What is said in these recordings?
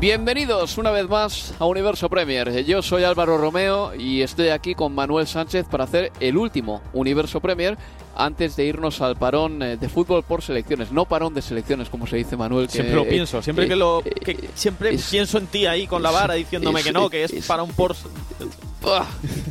Bienvenidos una vez más a Universo Premier. Yo soy Álvaro Romeo y estoy aquí con Manuel Sánchez para hacer el último Universo Premier antes de irnos al parón eh, de fútbol por selecciones, no parón de selecciones como se dice Manuel. Que, siempre lo pienso, siempre que lo eh, que siempre es- pienso en ti ahí con la vara diciéndome es- que no, que es, es- para un por Ah,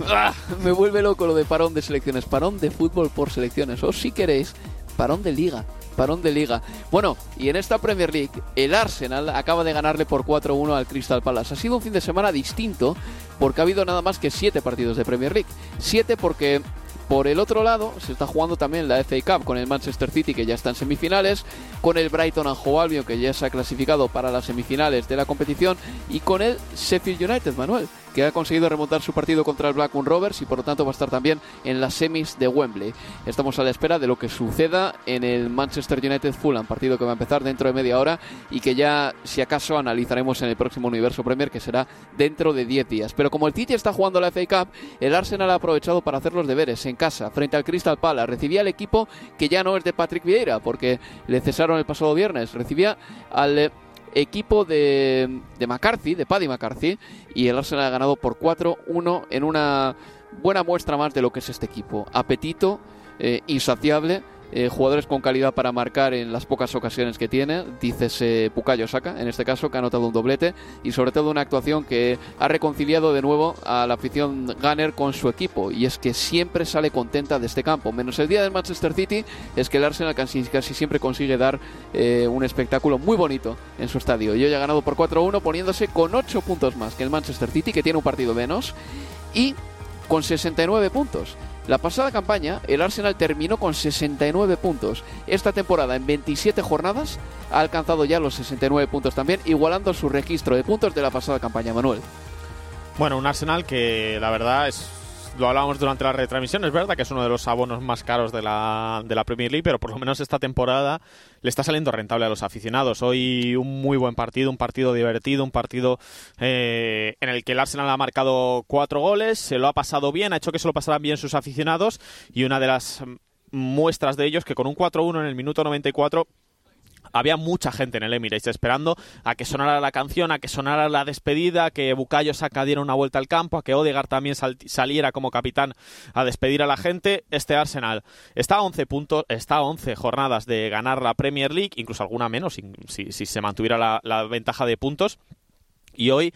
ah, me vuelve loco lo de parón de selecciones, parón de fútbol por selecciones, o si queréis, parón de liga. Parón de liga. Bueno, y en esta Premier League, el Arsenal acaba de ganarle por 4-1 al Crystal Palace. Ha sido un fin de semana distinto porque ha habido nada más que 7 partidos de Premier League. 7 porque por el otro lado se está jugando también la FA Cup con el Manchester City que ya está en semifinales, con el Brighton Hove Albion que ya se ha clasificado para las semifinales de la competición y con el Sheffield United, Manuel, que ha conseguido remontar su partido contra el Blackburn Rovers y por lo tanto va a estar también en las semis de Wembley. Estamos a la espera de lo que suceda en el Manchester United Fulham, partido que va a empezar dentro de media hora y que ya si acaso analizaremos en el próximo Universo Premier que será dentro de 10 días. Pero como el City está jugando la FA Cup, el Arsenal ha aprovechado para hacer los deberes en casa frente al Crystal Palace. Recibía al equipo que ya no es de Patrick Vieira porque le cesaron el pasado viernes. Recibía al eh, equipo de, de McCarthy, de Paddy McCarthy, y el Arsenal ha ganado por 4-1 en una buena muestra más de lo que es este equipo. Apetito, eh, insaciable, eh, jugadores con calidad para marcar en las pocas ocasiones que tiene, dices eh, Bukayo Saka, en este caso, que ha anotado un doblete, y sobre todo una actuación que ha reconciliado de nuevo a la afición Gunner con su equipo, y es que siempre sale contenta de este campo, menos el día del Manchester City, es que el Arsenal casi, casi siempre consigue dar eh, un espectáculo muy bonito en su estadio, y hoy ha ganado por 4-1 poniéndose con 8 puntos más que el Manchester City, que tiene un partido menos, y con 69 puntos. La pasada campaña, el Arsenal terminó con 69 puntos. Esta temporada, en 27 jornadas, ha alcanzado ya los 69 puntos también, igualando su registro de puntos de la pasada campaña, Manuel. Bueno, un Arsenal que la verdad es lo hablábamos durante la retransmisión, es verdad que es uno de los abonos más caros de la, de la Premier League, pero por lo menos esta temporada le está saliendo rentable a los aficionados. Hoy un muy buen partido, un partido divertido, un partido eh, en el que el Arsenal ha marcado cuatro goles, se lo ha pasado bien, ha hecho que se lo pasaran bien sus aficionados y una de las muestras de ellos que con un 4-1 en el minuto 94 había mucha gente en el Emirates esperando a que sonara la canción, a que sonara la despedida, a que Bukayo Saka diera una vuelta al campo, a que Odegaard también sal- saliera como capitán a despedir a la gente. Este Arsenal está a 11 puntos, está a 11 jornadas de ganar la Premier League, incluso alguna menos si, se mantuviera la ventaja de puntos. Y hoy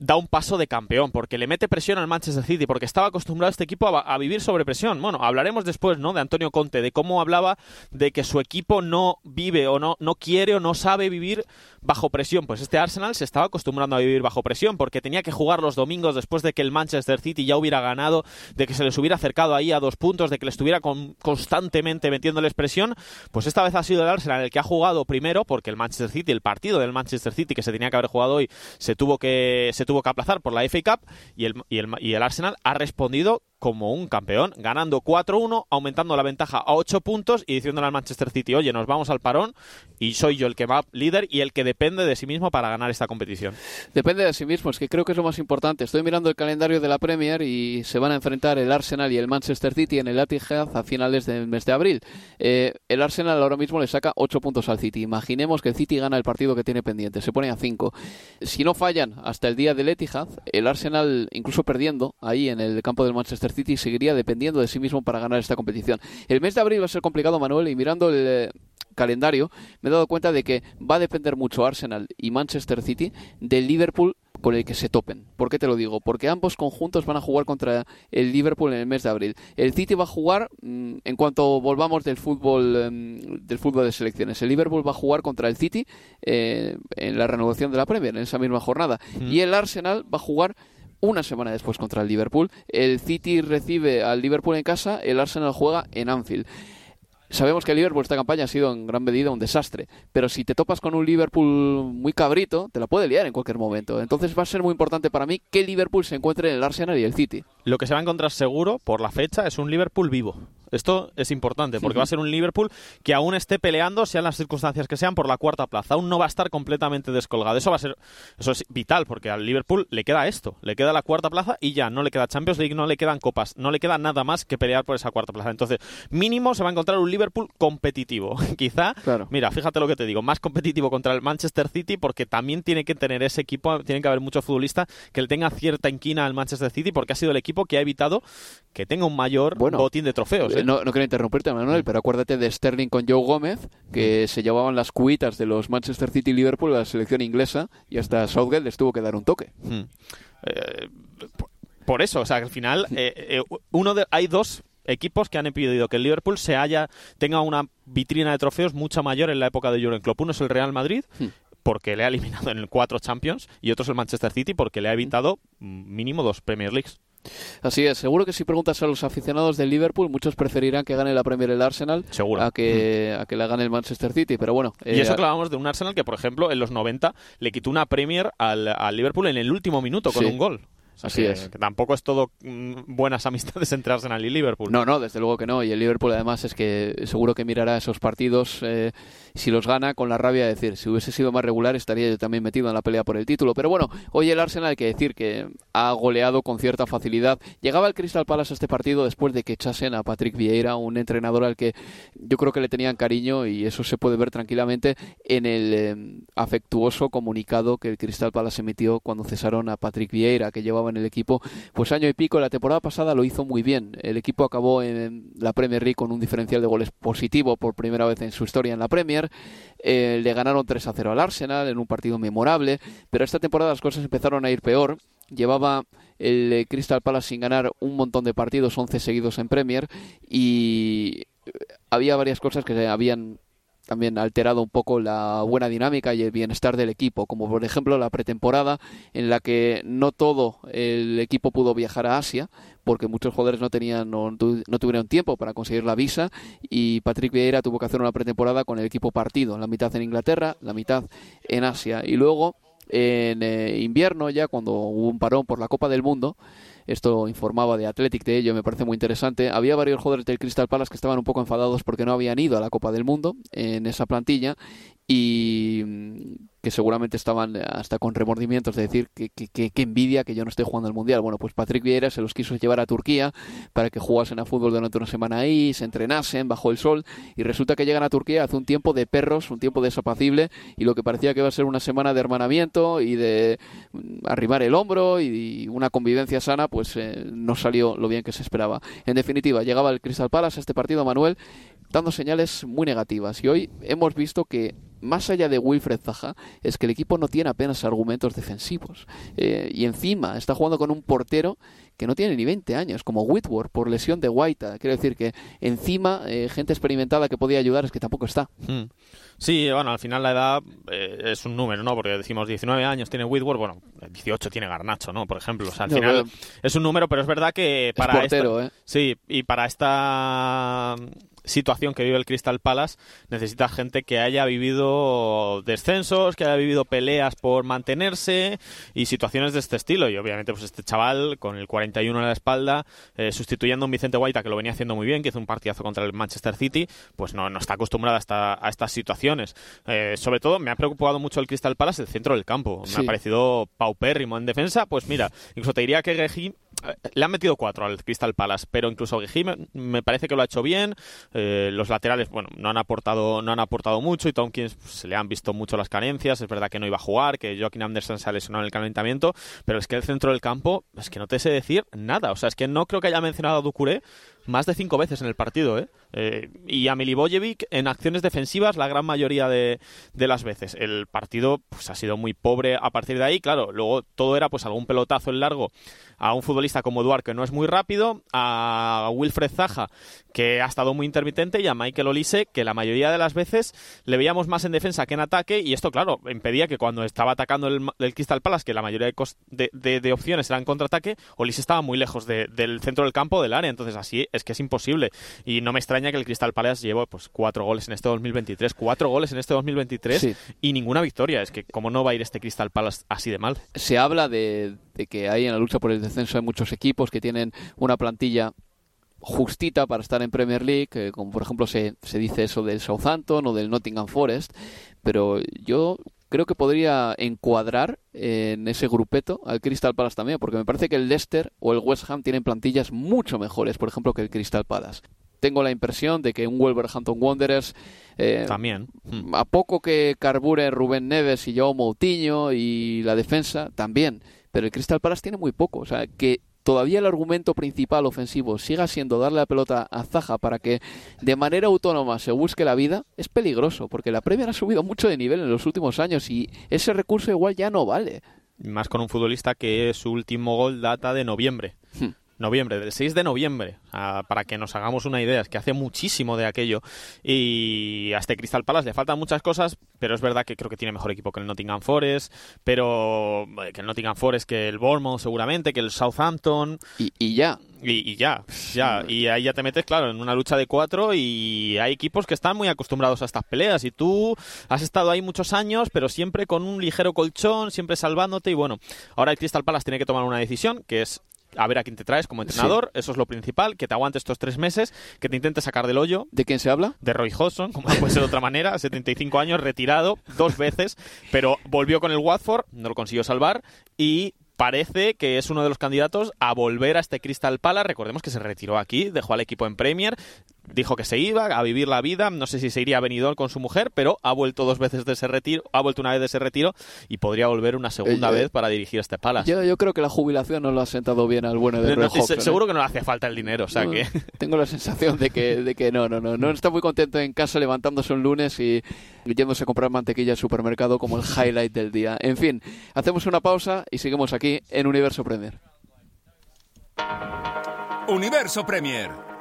da un paso de campeón, porque le mete presión al Manchester City, porque estaba acostumbrado este equipo a, a vivir sobre presión. Bueno, hablaremos después, ¿no? De Antonio Conte, de cómo hablaba de que su equipo no vive o no, no quiere o no sabe vivir bajo presión. Pues este Arsenal se estaba acostumbrando a vivir bajo presión, porque tenía que jugar los domingos después de que el Manchester City ya hubiera ganado, de que se les hubiera acercado ahí a dos puntos, de que le estuviera con- constantemente metiéndoles presión. Pues esta vez ha sido el Arsenal el que ha jugado primero, porque el Manchester City, el partido del Manchester City que se tenía que haber jugado hoy, se tuvo que, se tuvo que aplazar por la FA Cup y el, y el, y el Arsenal ha respondido como un campeón, ganando 4-1, aumentando la ventaja a 8 puntos y diciéndole al Manchester City, oye, nos vamos al parón y soy yo el que va líder y el que depende de sí mismo para ganar esta competición. Depende de sí mismo, es que creo que es lo más importante. Estoy mirando el calendario de la Premier y se van a enfrentar el Arsenal y el Manchester City en el Etihad a finales del mes de abril. Eh, el Arsenal ahora mismo le saca 8 puntos al City. Imaginemos que el City gana el partido que tiene pendiente, se pone a 5. Si no fallan hasta el día del Etihad, el Arsenal, incluso perdiendo ahí en el campo del Manchester City, seguiría dependiendo de sí mismo para ganar esta competición. El mes de abril va a ser complicado, Manuel, y mirando el eh, calendario me he dado cuenta de que va a depender mucho Arsenal y Manchester City del Liverpool con el que se topen. ¿Por qué te lo digo? Porque ambos conjuntos van a jugar contra el Liverpool en el mes de abril. El City va a jugar mm, en cuanto volvamos del fútbol em, del fútbol de selecciones. El Liverpool va a jugar contra el City eh, en la renovación de la Premier en esa misma jornada y el Arsenal va a jugar una semana después contra el Liverpool. El City recibe al Liverpool en casa, el Arsenal juega en Anfield. Sabemos que el Liverpool esta campaña ha sido en gran medida un desastre, pero si te topas con un Liverpool muy cabrito, te la puede liar en cualquier momento. Entonces va a ser muy importante para mí que Liverpool se encuentre en el Arsenal y el City. Lo que se va a encontrar seguro por la fecha es un Liverpool vivo. Esto es importante porque va a ser un Liverpool que aún esté peleando, sean las circunstancias que sean, por la cuarta plaza. Aún no va a estar completamente descolgado. Eso va a ser, eso es vital porque al Liverpool le queda esto, le queda la cuarta plaza y ya no le queda Champions League, no le quedan copas, no le queda nada más que pelear por esa cuarta plaza. Entonces, mínimo se va a encontrar un Liverpool competitivo. Quizá, Claro. mira, fíjate lo que te digo, más competitivo contra el Manchester City porque también tiene que tener ese equipo, tiene que haber mucho futbolista que le tenga cierta inquina al Manchester City porque ha sido el equipo que ha evitado que tenga un mayor Bueno, botín de trofeos. ¿eh? No, no quiero interrumpirte, Manuel, pero acuérdate de Sterling con Joe Gómez, que se llevaban las cuitas de los Manchester City y Liverpool a la selección inglesa y hasta Southgate les tuvo que dar un toque. Hmm. Eh, por- eso, o sea, que al final eh, eh, uno de, hay dos equipos que han impedido que el Liverpool se haya tenga una vitrina de trofeos mucho mayor en la época de Jurgen Klopp. Uno es el Real Madrid Hmm. porque le ha eliminado en el cuatro Champions y otro es el Manchester City porque le ha evitado mm, mínimo dos Premier Leagues. Así es, seguro que si preguntas a los aficionados del Liverpool, muchos preferirán que gane la Premier el Arsenal Seguro. A que, a que la gane el Manchester City, pero bueno. Y eh, eso que hablábamos de un Arsenal que, por ejemplo, en los 90 le quitó una Premier al, al Liverpool en el último minuto con Sí. un gol. Sea, Así que- es. que tampoco es todo mm, buenas amistades entre Arsenal y Liverpool. No, no, desde luego que no. Y el Liverpool además es que seguro que mirará esos partidos, eh, si los gana, con la rabia de decir, si hubiese sido más regular estaría yo también metido en la pelea por el título. Pero bueno, hoy el Arsenal hay que decir que ha goleado con cierta facilidad. Llegaba el Crystal Palace a este partido después de que echasen a Patrick Vieira, un entrenador al que yo creo que le tenían cariño y eso se puede ver tranquilamente en el eh, afectuoso comunicado que el Crystal Palace emitió cuando cesaron a Patrick Vieira, que llevaba en el equipo pues año y pico. La temporada pasada lo hizo muy bien. El equipo acabó en la Premier League con un diferencial de goles positivo por primera vez en su historia en la Premier. Eh, le ganaron 3 a 0 al Arsenal en un partido memorable, pero esta temporada las cosas empezaron a ir peor. Llevaba el eh, Crystal Palace sin ganar un montón de partidos, 11 seguidos en Premier, y eh, había varias cosas que habían también alterado un poco la buena dinámica y el bienestar del equipo, como por ejemplo la pretemporada en la que no todo el equipo pudo viajar a Asia porque muchos jugadores no tenían no, no tuvieron tiempo para conseguir la visa y Patrick Vieira tuvo que hacer una pretemporada con el equipo partido, la mitad en Inglaterra, la mitad en Asia. Y luego en eh, invierno ya cuando hubo un parón por la Copa del Mundo esto informaba de Athletic de ello, me parece muy interesante. Había varios jugadores del Crystal Palace que estaban un poco enfadados porque no habían ido a la Copa del Mundo en esa plantilla y que seguramente estaban hasta con remordimientos de decir que, que, envidia que yo no esté jugando al Mundial. Bueno, pues Patrick Vieira se los quiso llevar a Turquía para que jugasen a fútbol durante una semana ahí, se entrenasen bajo el sol y resulta que llegan a Turquía hace un tiempo de perros, un tiempo desapacible y lo que parecía que iba a ser una semana de hermanamiento y de mm, arrimar el hombro y, y una convivencia sana, pues eh, no salió lo bien que se esperaba. En definitiva, llegaba el Crystal Palace a este partido, Manuel, dando señales muy negativas. Y hoy hemos visto que, más allá de Wilfred Zaha, es que el equipo no tiene apenas argumentos defensivos. Eh, y encima está jugando con un portero que no tiene ni 20 años, como Whitworth, por lesión de Guaita. Quiero decir que encima, eh, gente experimentada que podía ayudar es que tampoco está. Hmm. Sí, bueno, al final la edad eh, es un número, ¿no? Porque decimos 19 años tiene Whitworth, bueno, 18 tiene Garnacho, ¿no? Por ejemplo, o sea, al No, final es un número, pero es verdad que Es para portero, esta, ¿eh? Sí, y para esta situación que vive el Crystal Palace necesita gente que haya vivido descensos, que haya vivido peleas por mantenerse y situaciones de este estilo. Y obviamente, pues este chaval con el 41 en la espalda, eh, sustituyendo a un Vicente Guaita que lo venía haciendo muy bien, que hizo un partidazo contra el Manchester City, pues no, no está acostumbrado a, estas situaciones. Eh, sobre todo, me ha preocupado mucho el Crystal Palace el centro del campo. Me ha parecido paupérrimo en defensa. Pues mira, incluso te diría que eh, le han metido cuatro al Crystal Palace, pero incluso Geji me, parece que lo ha hecho bien. los laterales, bueno, no han aportado, no han aportado mucho y Tompkins pues, se le han visto mucho las carencias. Es verdad que no iba a jugar, que Joaquín Anderson se ha lesionado en el calentamiento, pero es que el centro del campo es que no te sé decir nada. O sea, es que no creo que haya mencionado a Ducuré más de cinco veces en el partido, ¿eh? eh y a Milivojevic en acciones defensivas la gran mayoría de, las veces. El partido pues, ha sido muy pobre a partir de ahí, claro, luego todo era pues algún pelotazo en largo a un futbolista como Eduard que no es muy rápido, a Wilfred Zaha que ha estado muy intermitente y a Michael Olise que la mayoría de las veces le veíamos más en defensa que en ataque y esto claro impedía que cuando estaba atacando el, el Crystal Palace que la mayoría de, de, opciones eran contraataque Olise estaba muy lejos del centro del campo del área entonces así es que es imposible. Y no me extraña que el Crystal Palace lleve pues cuatro goles en este 2023 cuatro goles en este 2023 y ninguna victoria. Es que cómo no va a ir este Crystal Palace así de mal se habla de, de que hay en la lucha por el descenso hay muchos equipos que tienen una plantilla justita para estar en Premier League, como por ejemplo se, se dice eso del Southampton o del Nottingham Forest, pero yo creo que podría encuadrar en ese grupeto al Crystal Palace también, porque me parece que el Leicester o el West Ham tienen plantillas mucho mejores, por ejemplo, que el Crystal Palace. Tengo la impresión de que un Wolverhampton Wanderers eh, también hmm. a poco que carbure Rubén Neves y Joao Moutinho y la defensa también, pero el Crystal Palace tiene muy poco, o sea que todavía el argumento principal ofensivo siga siendo darle la pelota a Zaja para que de manera autónoma se busque la vida, es peligroso, porque la Premier ha subido mucho de nivel en los últimos años y ese recurso igual ya no vale. Más con un futbolista que su último gol data de noviembre. Hmm noviembre, del 6 de noviembre, para que nos hagamos una idea, es que hace muchísimo de aquello y a este Crystal Palace le faltan muchas cosas, pero es verdad que creo que tiene mejor equipo que el Nottingham Forest, pero eh, que el Nottingham Forest, que el Bournemouth seguramente, que el Southampton. Y, ya. Y, ya, ya. Y ahí ya te metes, claro, en una lucha de cuatro y hay equipos que están muy acostumbrados a estas peleas y tú has estado ahí muchos años, pero siempre con un ligero colchón, siempre salvándote y bueno, ahora el Crystal Palace tiene que tomar una decisión que es a ver a quién te traes como entrenador, eso es lo principal, que te aguante estos tres meses, que te intente sacar del hoyo. ¿De quién se habla? De Roy Hodgson, como no puede ser de otra manera, 75 años, retirado dos veces, pero volvió con el Watford, no lo consiguió salvar, y parece que es uno de los candidatos a volver a este Crystal Palace. Recordemos que se retiró aquí, dejó al equipo en Premier, dijo que se iba a vivir la vida, no sé si se iría a Benidorm con su mujer, pero ha vuelto dos veces de ese retiro, ha vuelto una vez de ese retiro y podría volver una segunda eh, vez para dirigir este Palace. Yo, creo que la jubilación no lo ha sentado bien al bueno de Roy Seguro que no le hace falta el dinero, o sea que... Tengo la sensación de que, de que no, no, no, no está muy contento en casa levantándose un lunes y yéndose a comprar mantequilla al supermercado como el highlight del día. En fin, hacemos una pausa y seguimos aquí en Universo Premier. Universo Premier,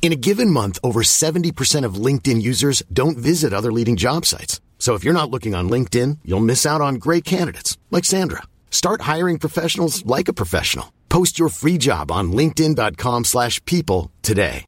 In a given month, over 70% of LinkedIn users don't visit other leading job sites. So if you're not looking on LinkedIn, you'll miss out on great candidates like Sandra. Start hiring professionals like a professional. Post your free job on linkedin.com/people today.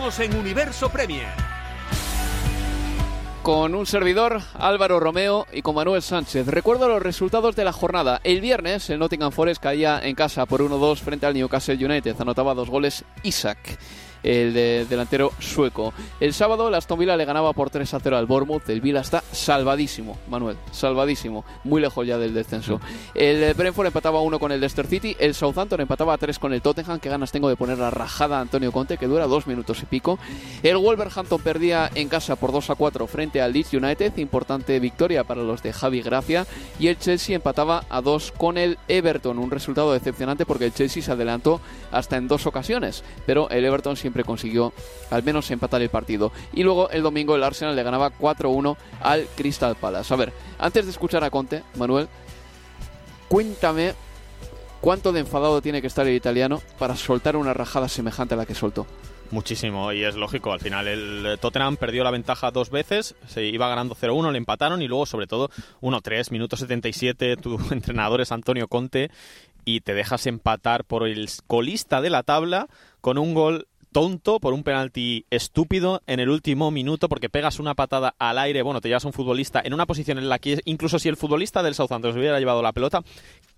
En Universo Premier. Con un servidor, Álvaro Romeo, y con Manuel Sánchez. Recuerdo los resultados de la jornada. El viernes, el Nottingham Forest caía en casa por 1-2 frente al Newcastle United. Anotaba dos goles Isaac el de delantero sueco. El sábado el Aston Villa le ganaba por 3 a 0 al Bournemouth. El Villa está salvadísimo, Manuel, salvadísimo, muy lejos ya del descenso. El Brentford empataba 1 con el Leicester City, el Southampton empataba a 3 con el Tottenham, que ganas tengo de poner la rajada a Antonio Conte, que dura dos minutos y pico. El Wolverhampton perdía en casa por 2 a 4 frente al Leeds United, importante victoria para los de Javi Gracia, y el Chelsea empataba a 2 con el Everton, un resultado decepcionante porque el Chelsea se adelantó hasta en dos ocasiones, pero el Everton siempre consiguió al menos empatar el partido. Y luego el domingo el Arsenal le ganaba 4-1 al Crystal Palace. A ver, antes de escuchar a Conte, Manuel, cuéntame cuánto de enfadado tiene que estar el italiano para soltar una rajada semejante a la que soltó. Muchísimo, y es lógico. Al final, el Tottenham perdió la ventaja dos veces, se iba ganando 0-1, le empataron y luego, sobre todo, 1-3, minuto 77. Tu entrenador es Antonio Conte y te dejas empatar por el colista de la tabla con un gol tonto por un penalti estúpido en el último minuto porque pegas una patada al aire, bueno, te llevas a un futbolista en una posición en la que incluso si el futbolista del Southampton se hubiera llevado la pelota,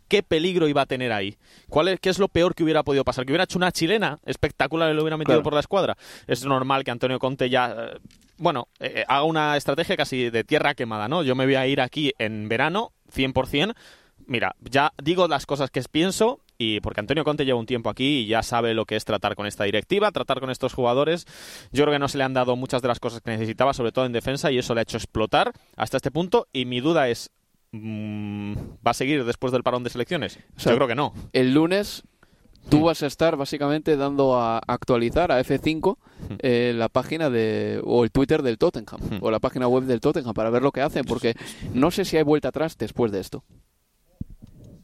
¿qué peligro iba a tener ahí? ¿Cuál es, ¿Qué es lo peor que hubiera podido pasar? ¿Que hubiera hecho una chilena espectacular y lo hubiera metido por la escuadra? Es normal que Antonio Conte ya... Eh, bueno, eh, haga una estrategia casi de tierra quemada, ¿no? Yo me voy a ir aquí en verano, 100%, mira, ya digo las cosas que pienso y porque Antonio Conte lleva un tiempo aquí y ya sabe lo que es tratar con esta directiva, tratar con estos jugadores. Yo creo que no se le han dado muchas de las cosas que necesitaba, sobre todo en defensa, y eso le ha hecho explotar hasta este punto. Y mi duda es, mm, ¿va a seguir después del parón de selecciones? Yo creo que no. El lunes tú vas a estar básicamente dando a actualizar a F5 hmm. eh, la página de o el Twitter del Tottenham hmm. o la página web del Tottenham para ver lo que hacen porque no sé si hay vuelta atrás después de esto.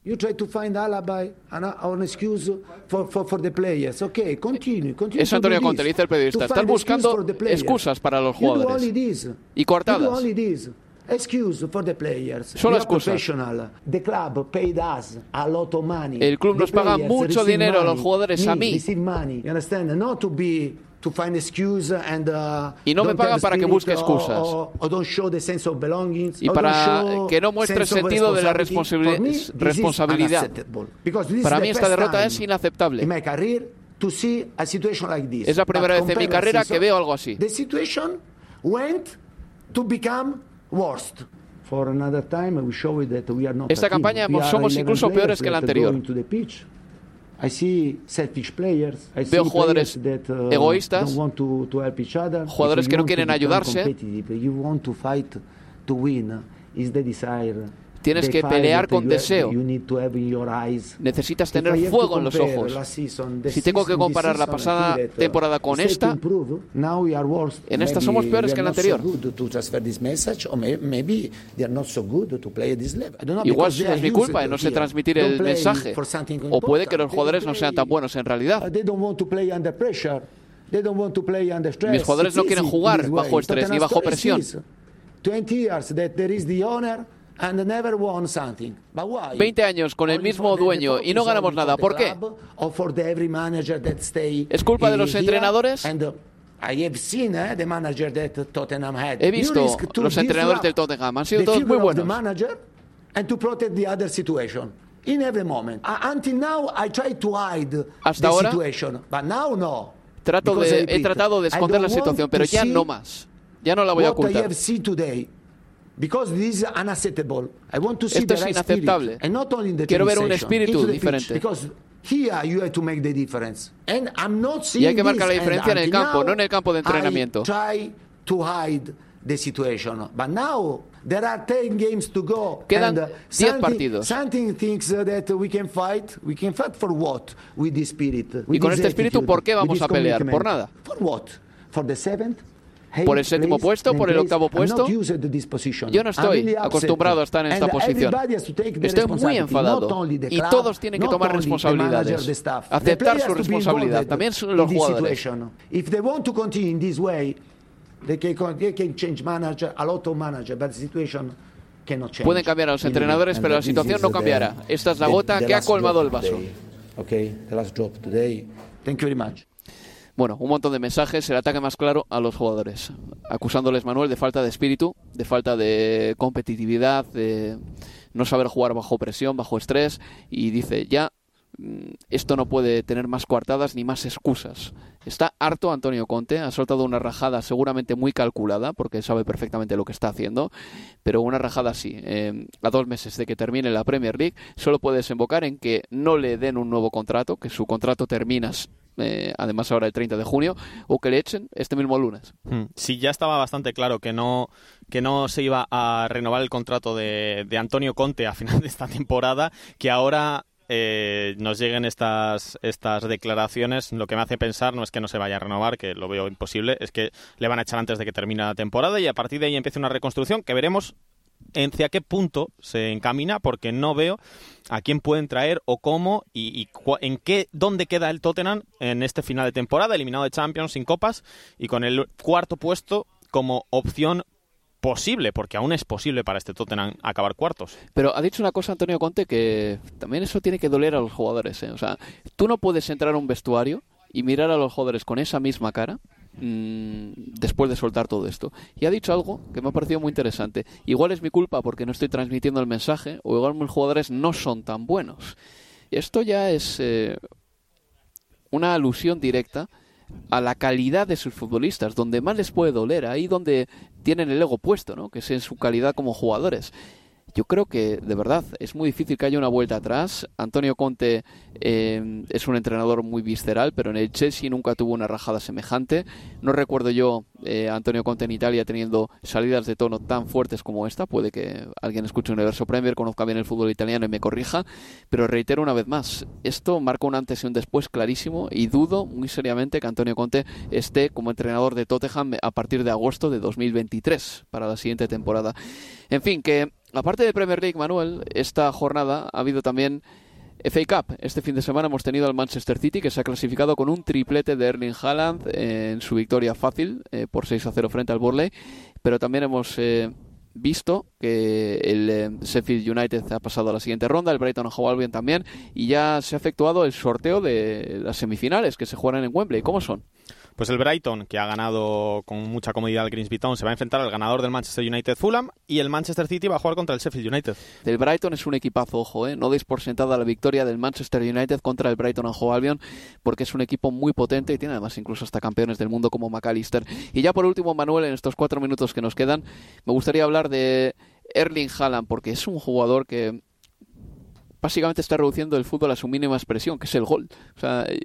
You try to find alibi, an, an excuse for, for, for the players. Okay, continue, continue Es Antonio Conte, dice el periodista. Estás buscando excusas para los jugadores. Y cortadas. Excuse for the players. Solo excusas. The club paid us a lot of money. El club nos paga mucho dinero a los jugadores, a mí. Money, you understand? Not to be y no me pagan para que busque excusas. y para que no muestre el sentido de la responsabilidad. Para mí esta derrota es inaceptable. Es la primera vez en mi carrera que veo algo así. Esta campaña somos incluso peores que la anterior. Veo jugadores egoístas, jugadores que no quieren ayudarse. Tienes que pelear con deseo. Necesitas tener fuego en los ojos. Si tengo que comparar la pasada temporada con esta, en esta somos peores que en la anterior. Igual es mi culpa de no sé transmitir el mensaje. O puede que los jugadores no sean tan buenos en realidad. Mis jugadores no quieren jugar bajo estrés ni bajo presión. 20 años con el mismo dueño y no ganamos nada. ¿Por qué? ¿Es culpa de los entrenadores? Uh, eh, He visto los entrenadores del Tottenham, han sido todos muy buenos. Hasta ahora, trato de, he tratado de esconder la situación, pero ya no más. Ya no la voy a ocultar. Esto es inaceptable. Quiero ver un espíritu diferente. Here you have to make the difference. And I'm not Y hay que marcar la this, diferencia en and el campo, no en el campo de entrenamiento. I try to hide the situation. But now there are 10 games to go. Quedan and, uh, 10 something- partidos. Something thinks uh, that we can fight. We can fight for what? With this spirit. Y con this este espíritu, ¿por qué vamos this a pelear? Por nada. For what? For the seventh? Por el séptimo puesto, por el octavo puesto. Yo no estoy acostumbrado a estar en esta posición. Estoy muy enfadado. Y todos tienen que tomar responsabilidades. Aceptar su responsabilidad. También los jugadores. Pueden cambiar a los entrenadores, pero la situación no cambiará. Esta es la gota que ha colmado el vaso. Bueno, un montón de mensajes, el ataque más claro a los jugadores, acusándoles Manuel de falta de espíritu, de falta de competitividad, de no saber jugar bajo presión, bajo estrés, y dice, ya mm, esto no puede tener más coartadas ni más excusas. Está harto Antonio Conte, ha soltado una rajada seguramente muy calculada, porque sabe perfectamente lo que está haciendo, pero una rajada así, eh, a dos meses de que termine la Premier League, solo puede desembocar en que no le den un nuevo contrato, que su contrato termina eh, además ahora el 30 de junio, o que le echen este mismo lunes. Hmm. Sí, ya estaba bastante claro que no, que no se iba a renovar el contrato de, de Antonio Conte a final de esta temporada, que ahora eh, nos lleguen estas, estas declaraciones, lo que me hace pensar no es que no se vaya a renovar, que lo veo imposible, es que le van a echar antes de que termine la temporada y a partir de ahí empiece una reconstrucción que veremos hacia qué punto se encamina porque no veo a quién pueden traer o cómo y, en qué dónde queda el Tottenham en este final de temporada eliminado de Champions sin copas y con el cuarto puesto como opción posible porque aún es posible para este Tottenham acabar cuartos pero ha dicho una cosa Antonio Conte que también eso tiene que doler a los jugadores ¿eh? o sea tú no puedes entrar a un vestuario y mirar a los jugadores con esa misma cara mmm, después de soltar todo esto. Y ha dicho algo que me ha parecido muy interesante. Igual es mi culpa porque no estoy transmitiendo el mensaje, o igual mis jugadores no son tan buenos. Esto ya es eh, una alusión directa a la calidad de sus futbolistas, donde más les puede doler, ahí donde tienen el ego puesto, ¿no? que es en su calidad como jugadores. Yo creo que, de verdad, es muy difícil que haya una vuelta atrás. Antonio Conte eh, es un entrenador muy visceral, pero en el Chelsea nunca tuvo una rajada semejante. No recuerdo yo eh, a Antonio Conte en Italia teniendo salidas de tono tan fuertes como esta. Puede que alguien escuche Universo Premier, conozca bien el fútbol italiano y me corrija. Pero reitero una vez más, esto marca un antes y un después clarísimo y dudo muy seriamente que Antonio Conte esté como entrenador de Tottenham a partir de agosto de 2023 para la siguiente temporada. En fin, que Aparte de Premier League, Manuel, esta jornada ha habido también FA Cup. Este fin de semana hemos tenido al Manchester City que se ha clasificado con un triplete de Erling Haaland en su victoria fácil eh, por 6 a 0 frente al Burley. Pero también hemos eh, visto que el eh, Sheffield United ha pasado a la siguiente ronda, el Brighton Hove también, y ya se ha efectuado el sorteo de las semifinales que se juegan en Wembley. ¿Cómo son? Pues el Brighton, que ha ganado con mucha comodidad al Grimsby Town, se va a enfrentar al ganador del Manchester United Fulham y el Manchester City va a jugar contra el Sheffield United. El Brighton es un equipazo, ojo, ¿eh? no deis por sentada la victoria del Manchester United contra el Brighton Hove Albion porque es un equipo muy potente y tiene además incluso hasta campeones del mundo como McAllister. Y ya por último, Manuel, en estos cuatro minutos que nos quedan, me gustaría hablar de Erling Haaland porque es un jugador que básicamente está reduciendo el fútbol a su mínima expresión, que es el gol.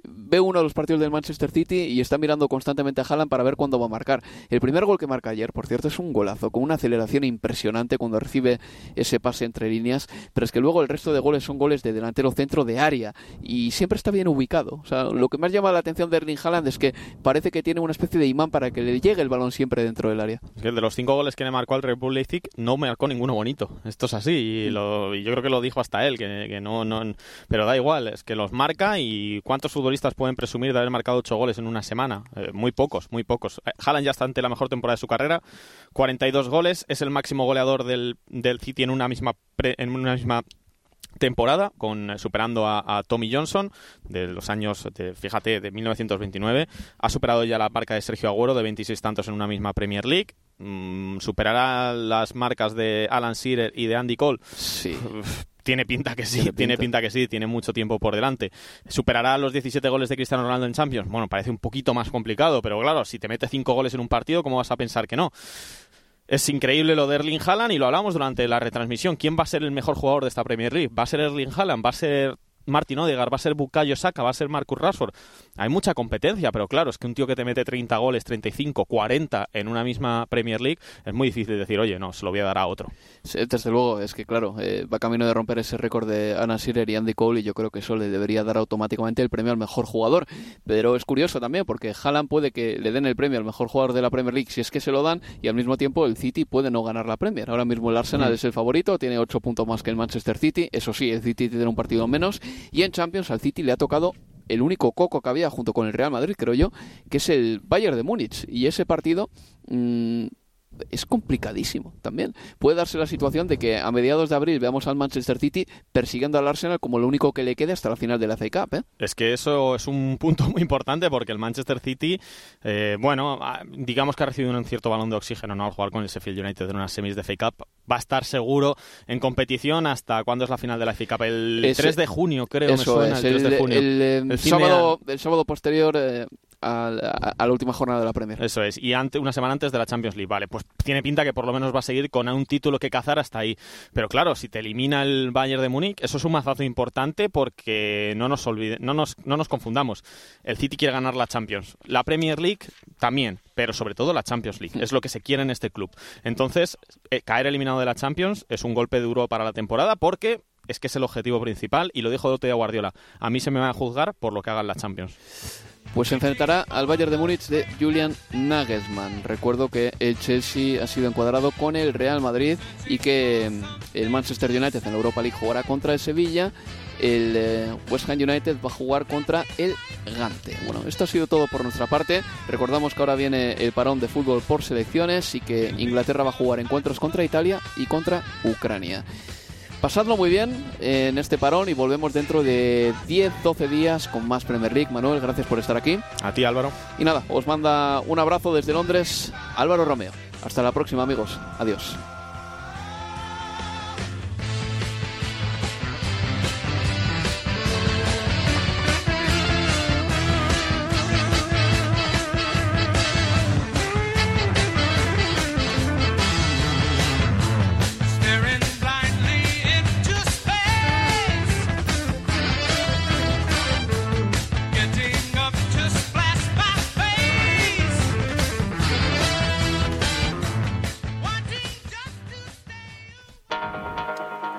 Ve uno de los partidos del Manchester City y está mirando constantemente a Haaland para ver cuándo va a marcar. El primer gol que marca ayer, por cierto, es un golazo, con una aceleración impresionante cuando recibe ese pase entre líneas, pero es que luego el resto de goles son goles de delantero centro de área y siempre está bien ubicado. O sea, lo que más llama la atención de Erling Haaland es que parece que tiene una especie de imán para que le llegue el balón siempre dentro del área. De los cinco goles que le marcó al Leipzig no marcó ninguno bonito. Esto es así y, y yo creo que lo dijo hasta él, que, que no, no, pero da igual, es que los marca y ¿cuántos futbolistas pueden presumir de haber marcado ocho goles en una semana? Eh, muy pocos, muy pocos. Haaland ya está ante la mejor temporada de su carrera, 42 goles, es el máximo goleador del, del City en una misma, pre, en una misma temporada, con superando a, a, Tommy Johnson de los años, de, fíjate, de 1929. Ha superado ya la marca de Sergio Agüero de 26 tantos en una misma Premier League. Mm, superará las marcas de Alan Shearer y de Andy Cole. Sí. Tiene pinta que sí, tiene pinta. pinta que sí, tiene mucho tiempo por delante. ¿Superará los 17 goles de Cristiano Ronaldo en Champions? Bueno, parece un poquito más complicado, pero claro, si te mete 5 goles en un partido, ¿cómo vas a pensar que no? Es increíble lo de Erling Haaland y lo hablamos durante la retransmisión. ¿Quién va a ser el mejor jugador de esta Premier League? ¿Va a ser Erling Haaland? ¿Va a ser Martin Odegaard, va a ser Bukayo Saka, va a ser Marcus Rashford. Hay mucha competencia, pero claro, es que un tío que te mete 30 goles, 35, 40 en una misma Premier League, es muy difícil decir, oye, no, se lo voy a dar a otro. desde luego, es que claro, eh, va camino de romper ese récord de Anna Shearer y Andy Cole y yo creo que eso le debería dar automáticamente el premio al mejor jugador. Pero es curioso también porque Haaland puede que le den el premio al mejor jugador de la Premier League si es que se lo dan y al mismo tiempo el City puede no ganar la Premier. Ahora mismo el Arsenal mm. es el favorito, tiene 8 puntos más que el Manchester City, eso sí, el City tiene un partido menos y en Champions al City le ha tocado el único coco que había junto con el Real Madrid, creo yo, que es el Bayern de Múnich. Y ese partido mmm, es complicadísimo también. Puede darse la situación de que a mediados de abril veamos al Manchester City persiguiendo al Arsenal como lo único que le quede hasta la final de la FA Cup. ¿eh? Es que eso es un punto muy importante porque el Manchester City, eh, bueno, digamos que ha recibido un cierto balón de oxígeno ¿no? al jugar con el Sheffield United en unas semis de FA Cup. Va a estar seguro en competición hasta cuándo es la final de la FA Cup. El 3 de junio, creo, me suena, el 3 de junio. El, sábado, el sábado posterior eh, a, la última jornada de la Premier. Eso es, y ante, una semana antes de la Champions League. Vale, pues tiene pinta que por lo menos va a seguir con un título que cazar hasta ahí. Pero claro, si te elimina el Bayern de Múnich, eso es un mazazo importante porque no nos, olvide, no, nos, no nos confundamos. El City quiere ganar la Champions. La Premier League también, pero sobre todo la Champions League. Es lo que se quiere en este club. Entonces, eh, caer eliminado de la Champions es un golpe duro para la temporada porque es que es el objetivo principal y lo dijo Dote Guardiola. A mí se me va a juzgar por lo que haga en la Champions pues se enfrentará al Bayern de Múnich de Julian Nagelsmann. Recuerdo que el Chelsea ha sido encuadrado con el Real Madrid y que mm, el Manchester United en la Europa League jugará contra el Sevilla. El eh, West Ham United va a jugar contra el Gante. Bueno, esto ha sido todo por nuestra parte. Recordamos que ahora viene el parón de fútbol por selecciones y que Inglaterra va a jugar encuentros contra Italia y contra Ucrania. Pasadlo muy bien en este parón y volvemos dentro de 10-12 días con más Premier League. Manuel, gracias por estar aquí. A ti, Álvaro. Y nada, os manda un abrazo desde Londres, Álvaro Romeo. Hasta la próxima, amigos. Adiós.